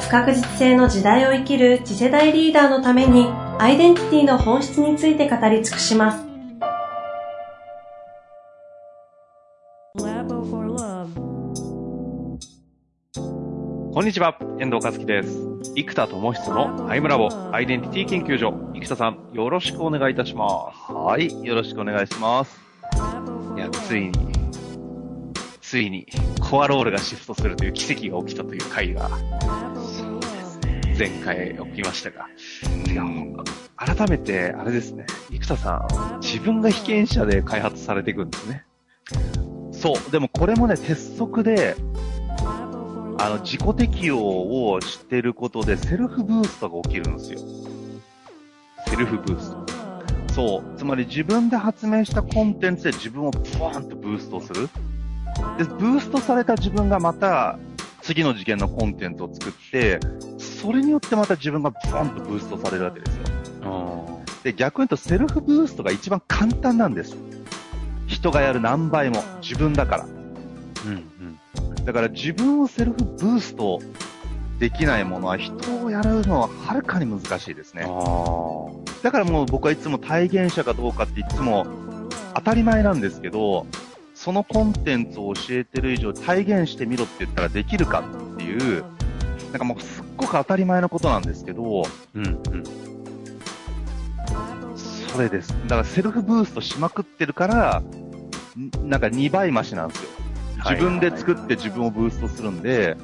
不確実性の時代を生きる次世代リーダーのためにアイデンティティの本質について語り尽くします。こんにちは、遠藤和樹です。生田智久のアイムラボアイデンティティ研究所。生田さん、よろしくお願いいたします。はい、よろしくお願いします。いや、ついに、ついに、コアロールがシフトするという奇跡が起きたという回が、前回起きましたが。改めて、あれですね、生田さん、自分が被験者で開発されていくんですね。そう。でもこれもね、鉄則で、あの、自己適用をしてることで、セルフブーストが起きるんですよ。セルフブースト。そう。つまり自分で発明したコンテンツで自分をブワーンとブーストする。で、ブーストされた自分がまた、次の次元のコンテンツを作って、それによってまた自分がブワーンとブーストされるわけですよ。で、逆に言うとセルフブーストが一番簡単なんです。人がやる何倍も、自分だから。うんうん。だから自分をセルフブーストできないものは人をやるのははるかに難しいですね。だからもう僕はいつも体現者かどうかっていつも当たり前なんですけど、そのコンテンツを教えてる以上体現してみろって言ったらできるかっていう、なんかもうすっごく当たり前のことなんですけど、うんうん。それです。だからセルフブーストしまくってるから、なんか2倍増しなんですよ。自分で作って自分をブーストするんで、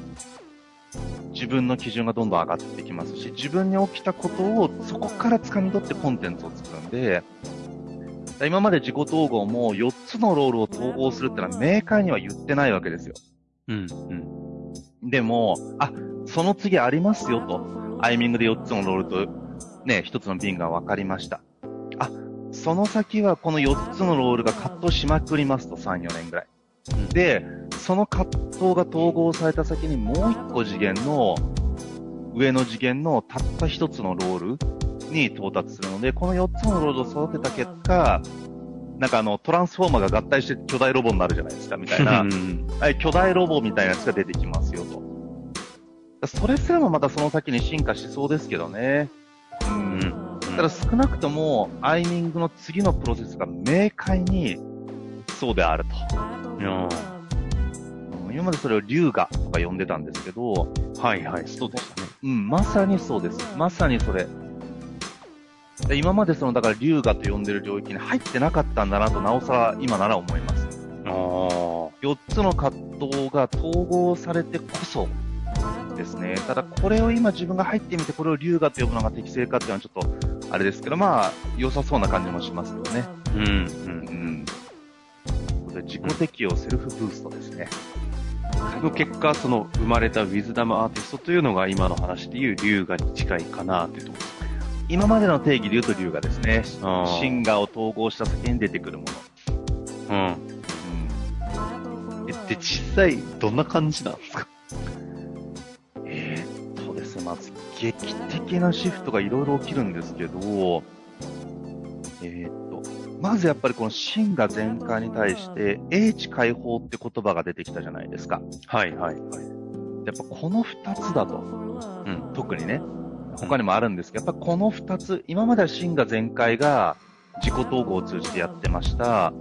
自分の基準がどんどん上がってきますし、自分に起きたことをそこから掴み取ってコンテンツを作るんで、今まで自己統合も4つのロールを統合するってのはメーカーには言ってないわけですよ。うん、うん。でも、あ、その次ありますよと。アイミングで4つのロールと、ね、1つの瓶が分かりました。あ、その先はこの4つのロールがカットしまくりますと、3、4年ぐらい。で、その葛藤が統合された先にもう1個次元の、上の次元のたった1つのロールに到達するので、この4つのロードを育てた結果、なんかあの、トランスフォーマーが合体して巨大ロボになるじゃないですか、みたいな、はい、巨大ロボみたいなやつが出てきますよと。それすらもまたその先に進化しそうですけどね。うん。ただ少なくとも、アイミングの次のプロセスが明快にそうであると。今までそれを龍河とか呼んでたんですけど、はいはい、そうでしたね。うん、まさにそうです。まさにそれ。今までその、だから龍河と呼んでる領域に入ってなかったんだなと、なおさら今なら思います。あ4つの葛藤が統合されてこそですね。ただこれを今自分が入ってみて、これを龍河と呼ぶのが適正かっていうのはちょっと、あれですけど、まあ、良さそうな感じもしますよね。うん、うん、うん。自己適用セルフブーストですね。その結果、その生まれたウィズダムアーティストというのが今の話でいう龍河に近いかなというところです今までの定義で言うと龍河ですね。シンガーを統合した先に出てくるもの。うん。うん。え、で、実際、どんな感じなんですか？えー、っとですね、まず、劇的なシフトがいろいろ起きるんですけど、えー、っと、まずやっぱりこの真が全開に対して、英知解放って言葉が出てきたじゃないですか。はいはいはい。やっぱこの二つだと。うん、特にね。他にもあるんですけど、やっぱこの二つ、今までは真が全開が自己統合を通じてやってました。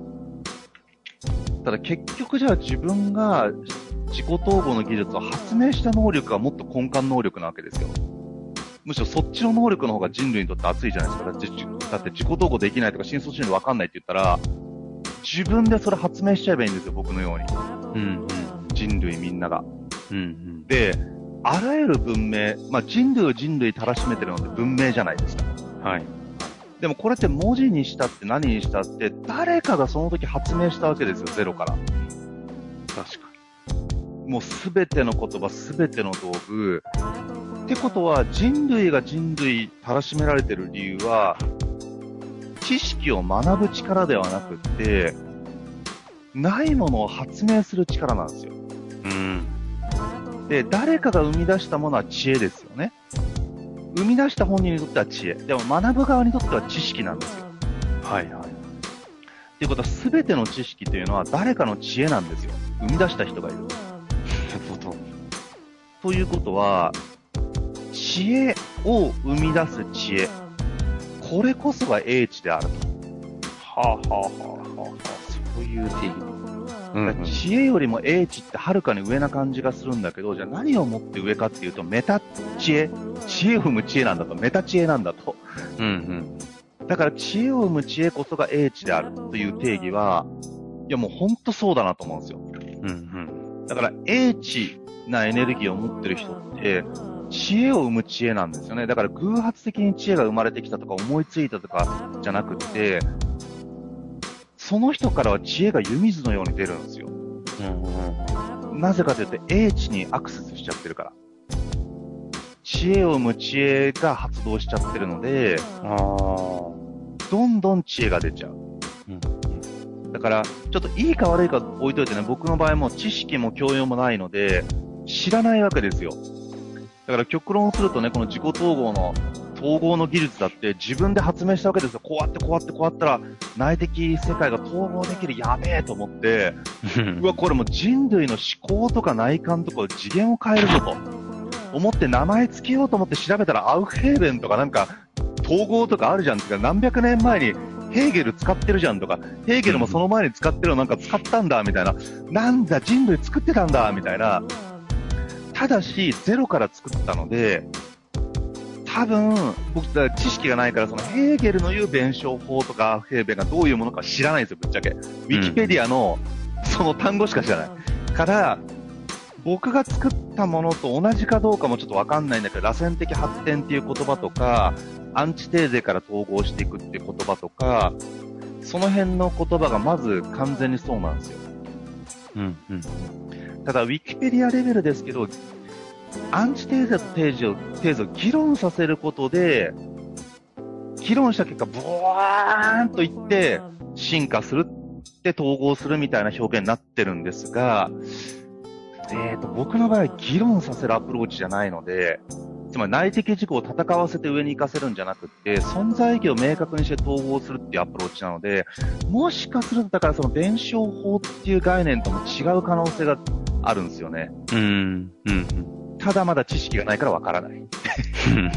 ただ結局じゃあ自分が自己統合の技術を発明した能力がもっと根幹能力なわけですよ。むしろそっちの能力の方が人類にとって熱いじゃないですか。だってだって自己統合できないとか真相心理わかんないって言ったら、自分でそれ発明しちゃえばいいんですよ、僕のように。うん、うん。人類みんなが。うん、うん。で、あらゆる文明、まあ、人類を人類たらしめてるのって文明じゃないですか。はい。でもこれって文字にしたって何にしたって誰かがその時発明したわけですよ、ゼロから。確かに。もうすべての言葉、すべての道具、ってことは、人類が人類たらしめられてる理由は、知識を学ぶ力ではなくって、ないものを発明する力なんですよ。うん。で、誰かが生み出したものは知恵ですよね。生み出した本人にとっては知恵。でも学ぶ側にとっては知識なんですよ。はいはい。っていうことは、すべての知識というのは誰かの知恵なんですよ。生み出した人がいる。ということは、知恵を生み出す知恵。これこそが英知であると。はあはあはあはあはあ。そういう定義。うん、うん。知恵よりも英知ってはるかに上な感じがするんだけど、じゃあ何をもって上かっていうと、メタ知恵。知恵を生む知恵なんだと。メタ知恵なんだと。うんうん。だから知恵を生む知恵こそが英知であるという定義は、いやもうほんとそうだなと思うんですよ。うんうん。だから英知なエネルギーを持ってる人って、知恵を生む知恵なんですよね。だから偶発的に知恵が生まれてきたとか思いついたとかじゃなくって、その人からは知恵が湯水のように出るんですよ。うんうん。なぜかというと、英知にアクセスしちゃってるから。知恵を生む知恵が発動しちゃってるので、ああ。どんどん知恵が出ちゃう。うん。だから、ちょっといいか悪いか置いといてね、僕の場合も知識も教養もないので、知らないわけですよ。だから極論するとね、この自己統合の、統合の技術だって自分で発明したわけですよ。こうやってこうやってこうやったら、内的世界が統合できる、やべえと思って、うわ、これもう人類の思考とか内観とか次元を変えるぞと。思って名前つけようと思って調べたらアウフヘーベンとかなんか統合とかあるじゃんってか何百年前にヘーゲル使ってるじゃんとか、ヘーゲルもその前に使ってるのなんか使ったんだみたいな、なんだ人類作ってたんだみたいな。ただしゼロから作ったので、多分、僕だから知識がないから、そのヘーゲルの言う弁証法とかヘーベンがどういうものか知らないんですよ、ぶっちゃけ。ウィキペディアのその単語しか知らない。から、僕が作ったものと同じかどうかもちょっとわかんないんだけど、螺旋的発展っていう言葉とか、アンチテーゼから統合していくっていう言葉とか、その辺の言葉がまず完全にそうなんですよ。うんうん。ただ、ウィキペディアレベルですけど、アンチテーゼとテーゼを、テーゼを議論させることで、議論した結果、ブワーンといって、進化するって統合するみたいな表現になってるんですが、えーと、僕の場合、議論させるアプローチじゃないので、つまり内的事項を戦わせて上に行かせるんじゃなくて、存在意義を明確にして統合するっていうアプローチなので、もしかすると、だからその弁証法っていう概念とも違う可能性があるんですよね。うんうんただまだ知識がないからわからない。うん。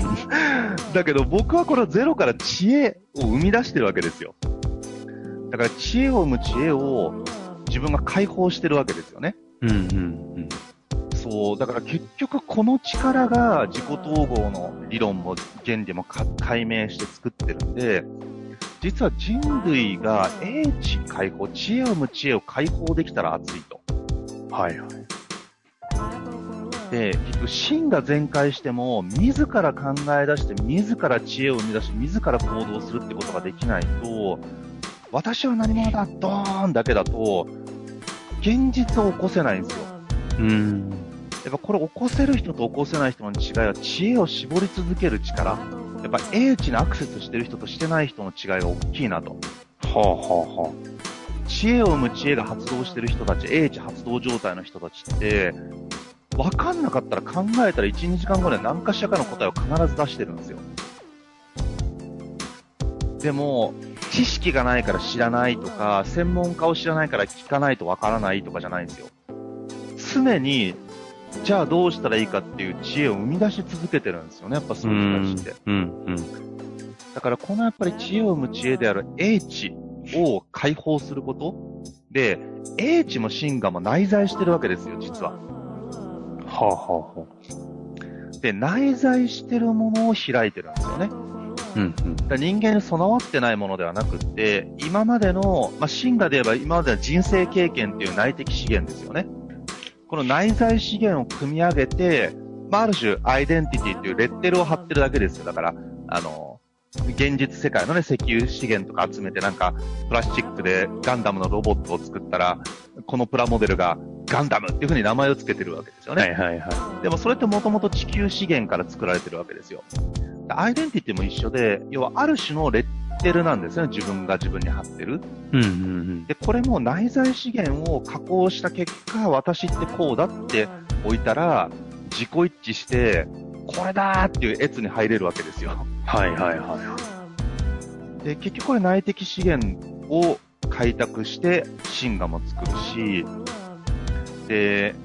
だけど僕はこれをゼロから知恵を生み出してるわけですよ。だから知恵を生む知恵を自分が解放してるわけですよね。うんうんそう、だから結局この力が自己統合の理論も原理もか解明して作ってるんで、実は人類が英知解放、知恵を生む知恵を解放できたら熱いと。うん。はいはい。で、結局真が全開しても、自ら考え出して、自ら知恵を生み出し、自ら行動するってことができないと、私は何者だ、ドーンだけだと、現実を起こせないんですよ。うん。やっぱこれ起こせる人と起こせない人の違いは知恵を絞り続ける力。やっぱ英知にアクセスしてる人としてない人の違いが大きいなと。はあはあは知恵を生む知恵が発動してる人たち、英知発動状態の人たちって、わかんなかったら考えたら1、2時間後で何かしらかの答えを必ず出してるんですよ。でも、知識がないから知らないとか、専門家を知らないから聞かないとわからないとかじゃないんですよ。常に、じゃあどうしたらいいかっていう知恵を生み出し続けてるんですよね、やっぱそういう人たちって。だからこのやっぱり知恵を生む知恵である英知を解放することで、英知も真我も内在してるわけですよ、実は。はあはあはあ。で、内在してるものを開いてるんですよね。うんうん。だ人間に備わってないものではなくって、今までの、まあ、真我で言えば今までの人生経験っていう内的資源ですよね。この内在資源を組み上げて、まあ、ある種アイデンティティっていうレッテルを貼ってるだけですよ。だから、あの、現実世界のね、石油資源とか集めてなんか、プラスチックでガンダムのロボットを作ったら、このプラモデルがガンダムっていう風に名前を付けてるわけですよね。はいはいはでもそれってもともと地球資源から作られてるわけですよ。アイデンティティも一緒で、要はある種のレッテルなんですよね、自分が自分に貼ってる。い。うんうんで、これも内在資源を加工した結果、私ってこうだって置いたら、自己一致して、これだーっていう越に入れるわけですよ。はいはいはで、結局これ内的資源を開拓して、神我も作るし、で、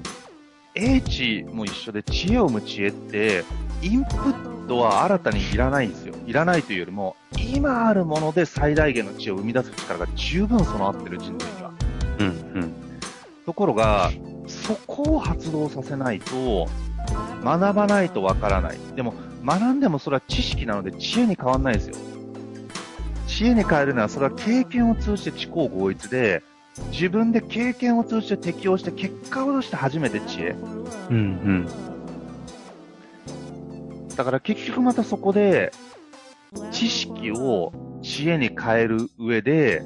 英知も一緒で知恵を生む知恵って、インプットは新たにいらないんですよ。いらないというよりも、今あるもので最大限の知恵を生み出す力が十分備わってる人類には。い。うんうん。ところが、そこを発動させないと、学ばないとわからない。でも、学んでもそれは知識なので知恵に変わんないですよ。知恵に変えるのは、それは経験を通じて知行合一で、自分で経験を通じて適応して結果を出して初めて知恵。うんうん。だから結局またそこで、知識を知恵に変える上で、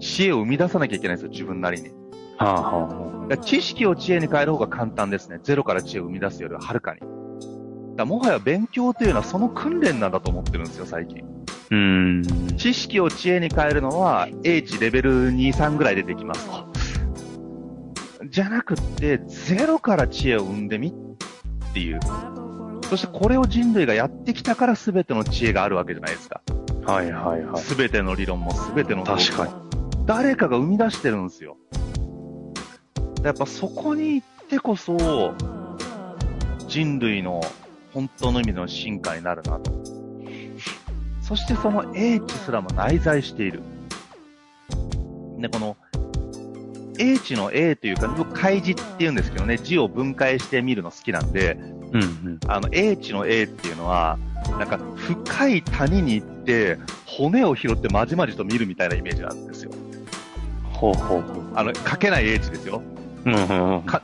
知恵を生み出さなきゃいけないんですよ、自分なりに。はあはあ知識を知恵に変える方が簡単ですね。ゼロから知恵を生み出すよりははるかに。だもはや勉強というのはその訓練なんだと思ってるんですよ、最近。うーん。知識を知恵に変えるのは、英知レベル2、3ぐらい出てきますと。じゃなくって、ゼロから知恵を生んでみっていう。そしてこれを人類がやってきたから全ての知恵があるわけじゃないですか。はいはいはい。全ての理論も全ての確かに。誰かが生み出してるんですよ。やっぱそこに行ってこそ、人類の本当の意味での進化になるなと。そしてその英知すらも内在している。で、この、英知の A というか、僕、開示って言うんですけどね、字を分解して見るの好きなんで、うんうん。あの、英知の A っていうのは、なんか、深い谷に行って、骨を拾ってまじまじと見るみたいなイメージなんですよ。ほうほうほう。あの、書けない英知ですよ。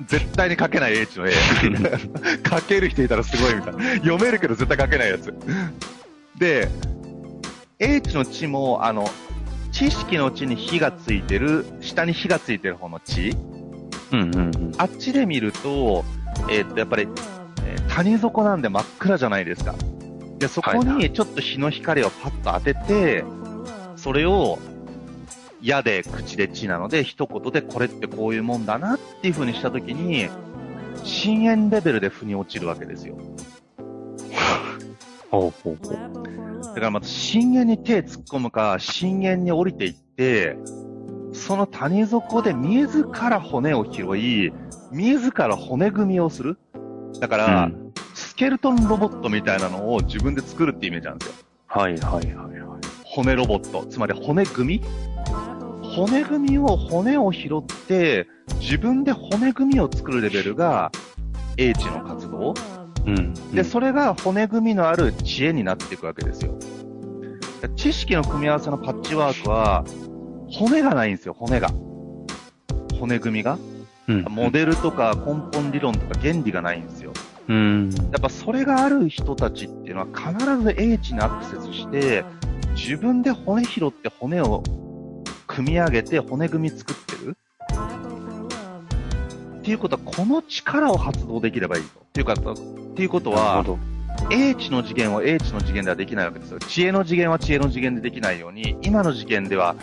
絶対に書けない英知の A。書ける人いたらすごいみたいな。読めるけど絶対書けないやつ。で、英知の知も、あの、知識の知に火がついてる、下に火がついてる方の知。うんうんうん。あっちで見ると、えーっと、やっぱり、えー谷底なんで真っ暗じゃないですか。で、そこはいはにちょっと日の光をパッと当てて、それを、矢で口で知なので、一言でこれってこういうもんだなっていう風にしたときに、深淵レベルで腑に落ちるわけですよ。ほうほうほう。だからまた深淵に手突っ込むか、深淵に降りていって、その谷底で自ら骨を拾い、自ら骨組みをする。だから、うんスケルトンロボットみたいなのを自分で作るってイメージなんですよ。はいはいはいはい。骨ロボット。つまり骨組み骨組みを骨を拾って、自分で骨組みを作るレベルが、英知の活動。うん。で、それが骨組みのある知恵になっていくわけですよ。知識の組み合わせのパッチワークは、骨がないんですよ、骨が。骨組みが。うん、モデルとか根本理論とか原理がないんですよ。うん。やっぱそれがある人たちっていうのは必ず英知にアクセスして、自分で骨拾って骨を組み上げて骨組み作ってるっていうことは、この力を発動できればいいと。っていうか、っていうことは。英知の次元を英知の次元ではできないわけですよ。知恵の次元は知恵の次元でできないように、今の次元では、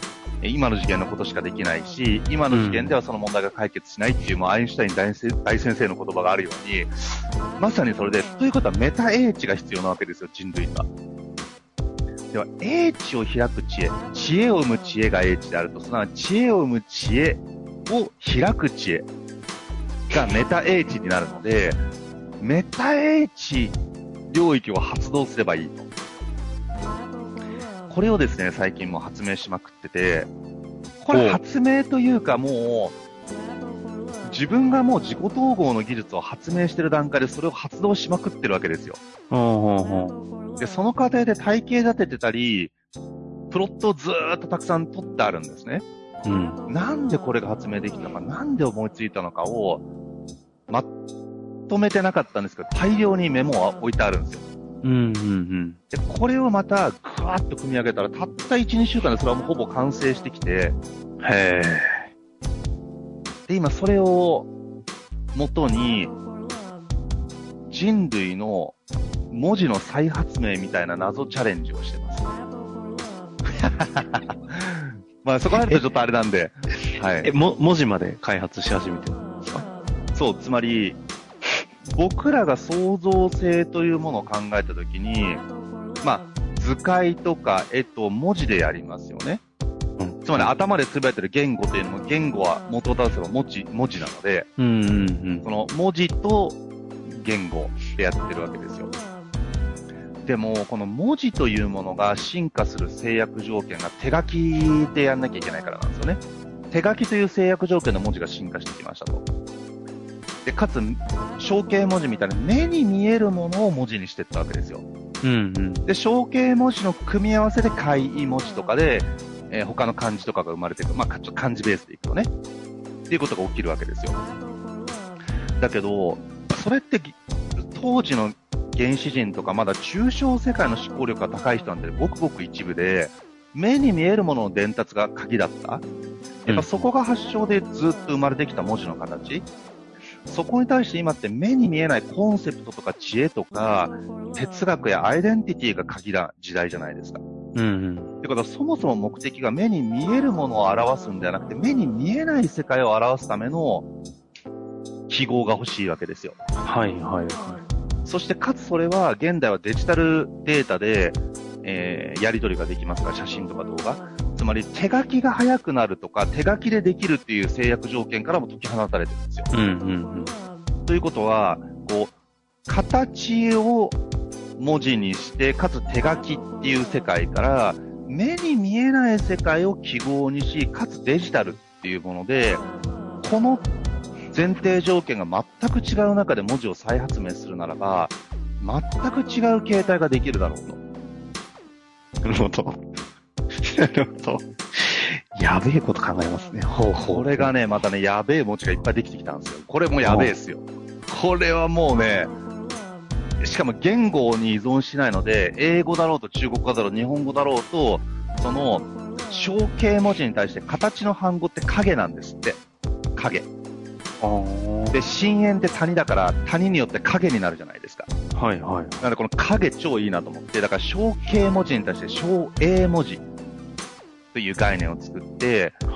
え今の次元のことしかできないし、今の次元ではその問題が解決しないっていう、もうアインシュタイン大先生の言葉があるように、まさにそれで、ということはメタ英知が必要なわけですよ、人類には。では、英知を開く知恵、知恵を生む知恵が英知であると、すなわち知恵を生む知恵を開く知恵がメタ英知になるので、メタ英知領域を発動すればいいと。これをですね、最近もう発明しまくってて、これ発明というかもう、自分がもう自己統合の技術を発明してる段階でそれを発動しまくってるわけですよ。で、その過程で体系立ててたり、プロットをずーっとたくさん取ってあるんですね。う。うん。なんでこれが発明できたのか、なんで思いついたのかを、まとめてなかったんですけど、大量にメモは置いてあるんですよ。うん、うん、で、これをまた、ぐわーっと組み上げたら、たった1、2週間でそれはもうほぼ完成してきて、うん。へえ。で、今それを、元に人類の文字の再発明みたいな謎チャレンジをしてます。まあそこら辺とちょっとあれなんで、はい。え、も、文字まで開発し始めてるんですか？そう、つまり、僕らが創造性というものを考えたときに、まあ、図解とか絵と文字でやりますよね。うんつまり頭でつぶやいてる言語というのも、言語は元を正せば文字、文字なので、うんうんその文字と言語でやってるわけですよ。でも、この文字というものが進化する制約条件が手書きでやんなきゃいけないからなんですよね。手書きという制約条件の文字が進化してきましたと。で、かつ、象形文字みたいな目に見えるものを文字にしていったわけですよ。うん。うんうん。で、象形文字の組み合わせで簡易文字とかで、えー他の漢字とかが生まれていく。まあ、かちょっと漢字ベースでいくとね。っていうことが起きるわけですよ。だけど、それってぎ、当時の原始人とかまだ抽象世界の思考力が高い人なんてごくごく一部で、目に見えるものの伝達が鍵だった。やっぱそこが発祥でずっと生まれてきた文字の形。そこに対して今って目に見えないコンセプトとか知恵とか、哲学やアイデンティティが鍵な時代じゃないですか。うんうん。ってことは、そもそも目的が目に見えるものを表すんではなくて、目に見えない世界を表すための記号が欲しいわけですよ。はいはいはそして、かつそれは、現代はデジタルデータで、えーやり取りができますから、写真とか動画。つまり、手書きが早くなるとか、手書きでできるっていう制約条件からも解き放たれてるんですよ。い。うんうんうん。ということは、こう、形を文字にして、かつ手書きっていう世界から、目に見えない世界を記号にし、かつデジタルっていうもので、この前提条件が全く違う中で文字を再発明するならば、全く違う形態ができるだろうと。なるほど。なるほど。やべえこと考えますね。ほうほう。これがね、またね、やべえ文字がいっぱいできてきたんですよ。これもやべえですよ。これはもうね、しかも言語に依存しないので、英語だろうと中国語だろう、日本語だろうと、その、象形文字に対して形の反語って影なんですって。影。で、深淵って谷だから、谷によって影になるじゃないですか。はいはい。なのでこの影超いいなと思って、だから象形文字に対して象英文字という概念を作って、こ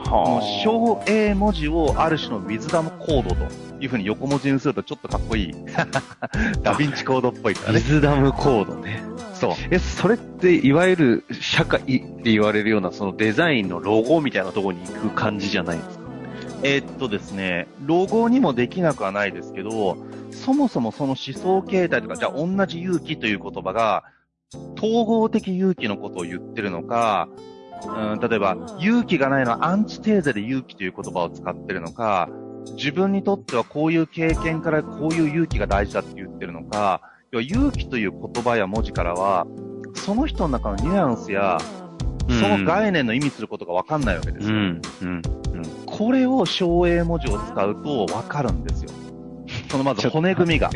の小英文字をある種のウィズダムコードというふうに横文字にするとちょっとかっこいい。ダヴィンチコードっぽいからウィね。ズダムコードね。そう。え、それって、いわゆる社会って言われるような、そのデザインのロゴみたいなところに行く感じじゃないんですか？えーっとですね、ロゴにもできなくはないですけど、そもそもその思想形態とか、じゃあ同じ勇気という言葉が、統合的勇気のことを言ってるのか、うん、例えば、勇気がないのはアンチテーゼで勇気という言葉を使ってるのか、自分にとってはこういう経験からこういう勇気が大事だって言ってるのか、要は勇気という言葉や文字からは、その人の中のニュアンスや、その概念の意味することがわかんないわけですよ。うん。うん。これを小英文字を使うとわかるんですよ。そのまず骨組みが。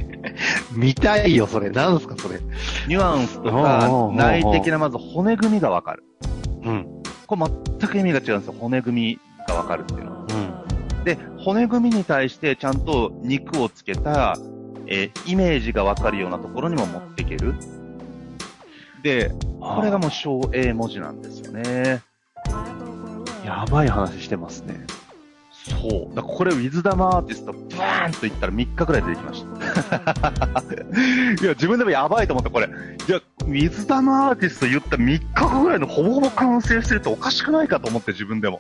見たいよ、それ。なんすか、それ。ニュアンスとか内的なまず骨組みがわかる。うん。これ全く意味が違うんですよ。骨組みがわかるっていうのは。うん。で、骨組みに対してちゃんと肉をつけた、えーイメージがわかるようなところにも持っていける。で、これがもう小英文字なんですよね。やばい話してますね。そう。だからこれ、ウィズダムアーティスト、バーンと言ったら3日くらい出てきました。いや、自分でもやばいと思った、これ。いや、ウィズダムアーティスト言ったら3日後ぐらいのほぼほぼ完成してるとおかしくないかと思って、自分でも。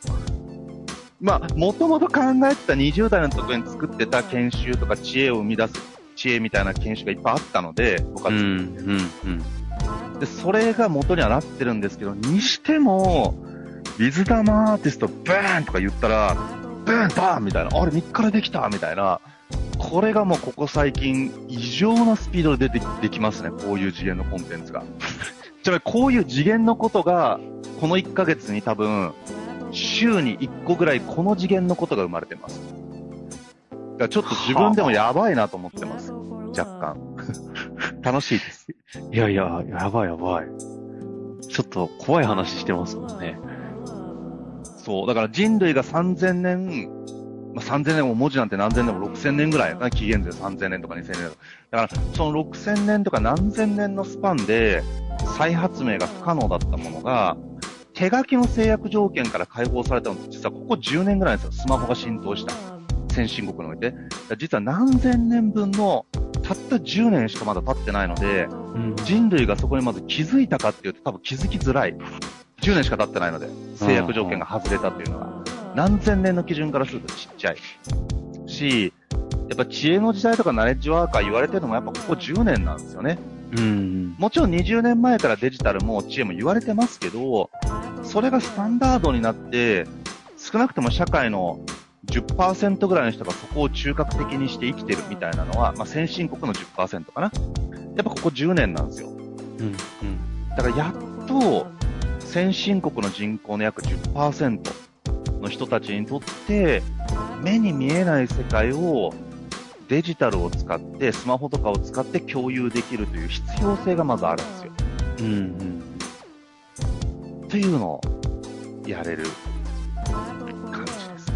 まあ、もともと考えてた20代の時に作ってた研修とか知恵を生み出す知恵みたいな研修がいっぱいあったので、僕はうん。作ってうん。うん。で、それが元にはなってるんですけど、にしても、ウィズダムアーティストバーンとか言ったら、ブーンバーンみたいな、あれ3日でできたみたいな、これがもうここ最近、異常なスピードで出てできますね、こういう次元のコンテンツが。ちなみにこういう次元のことが、この1ヶ月に多分、週に1個ぐらいこの次元のことが生まれてます。だからちょっと自分でもやばいなと思ってます。若干。楽しいです。いやいや、やばいやばい。ちょっと怖い話してますもんね。そう。だから人類が3000年、まあ、3000年も文字なんて何千年も6000年ぐらいかな、紀元前3000年とか2000年。だから、その6000年とか何千年のスパンで再発明が不可能だったものが、手書きの制約条件から解放されたのって実はここ10年ぐらいですよ。スマホが浸透した。先進国において。実は何千年分のたった10年しかまだ経ってないので、人類がそこにまず気づいたかっていうと多分気づきづらい。10年しか経ってないので、制約条件が外れたというのは。何千年の基準からするとちっちゃい。し、やっぱ知恵の時代とかナレッジワーカー言われてるのもやっぱここ10年なんですよね。うん。もちろん20年前からデジタルも知恵も言われてますけど、それがスタンダードになって、少なくとも社会の10%ぐらいの人がそこを中核的にして生きてるみたいなのは、まあ、先進国の10%かな。やっぱここ10年なんですよ。うん。だからやっと、先進国の人口の約10%の人たちにとって、目に見えない世界をデジタルを使って、スマホとかを使って共有できるという必要性がまずあるんですよ。うん。うん。っていうのをやれる感じですね。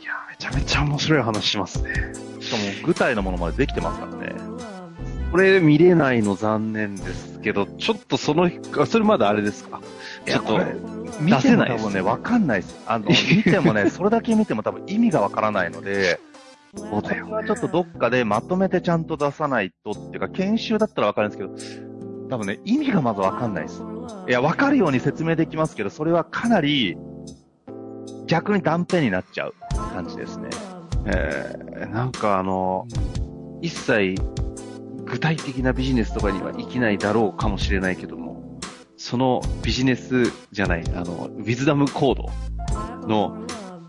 いや、めちゃめちゃ面白い話しますね。しかも具体のものまでできてますからね。これ見れないの残念ですけど、ちょっとその、あそれまだあれですか？ちょっとこれ、見ても多分ね、わかんないです。あの、見てもね、それだけ見ても多分意味がわからないので、これはちょっとどっかでまとめてちゃんと出さないとっていうか、研修だったらわかるんですけど、多分ね、意味がまずわかんないです。いや、わかるように説明できますけど、それはかなり、逆に断片になっちゃう感じですね。えー、なんかあの、一切具体的なビジネスとかには生きないだろうかもしれないけども、そのビジネスじゃない、あの、ウィズダムコードの、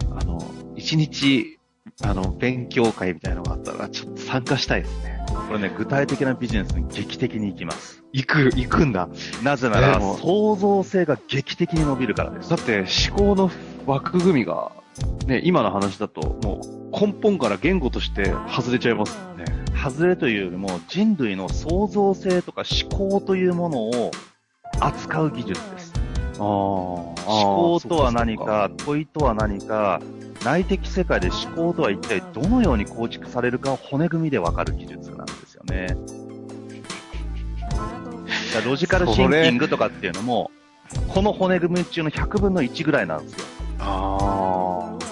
あの、一日、あの、勉強会みたいなのがあったら、ちょっと参加したいですね。これね、具体的なビジネスに劇的に行きます。行く、行くんだ。なぜなら、創造性が劇的に伸びるからです。だって思考の枠組みが、ね、今の話だと、もう根本から言語として外れちゃいますもんね。外れというよりも人類の創造性とか思考というものを扱う技術です。ああ。思考とは何か、問いとは何か、内的世界で思考とは一体どのように構築されるかを骨組みでわかる技術なんですよね。ロジカルシンキングとかっていうのも、この骨組み中の100分の1ぐらいなんですよ。ああ。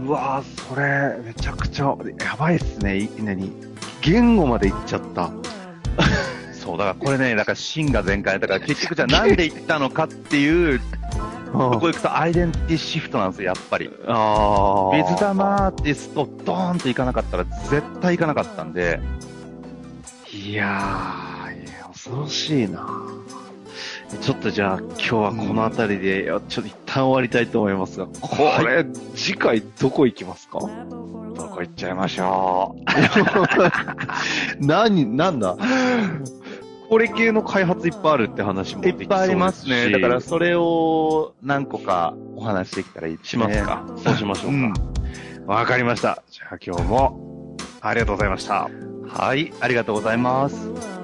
うわーそれ、めちゃくちゃ、やばいっすね、いきなり。言語まで行っちゃった。そう、だからこれね、だから芯が全開。だから結局じゃあなんで行ったのかっていう、そこ行くとアイデンティティシフトなんですよ、やっぱり。ああ。ウィズダムアーティスト、ドーンと行かなかったら絶対行かなかったんで、いやー、いや恐ろしいなちょっとじゃあ今日はこの辺りで、ちょっと一旦終わりたいと思いますが、これ、次回どこ行きますか？どこ行っちゃいましょう。何、なんだ？これ系の開発いっぱいあるって話もいっぱいありますね。だからそれを何個かお話しできたらいいね。しますか、そうしましょううんか。わ、かりました。じゃあ今日もありがとうございました。はい、ありがとうございます。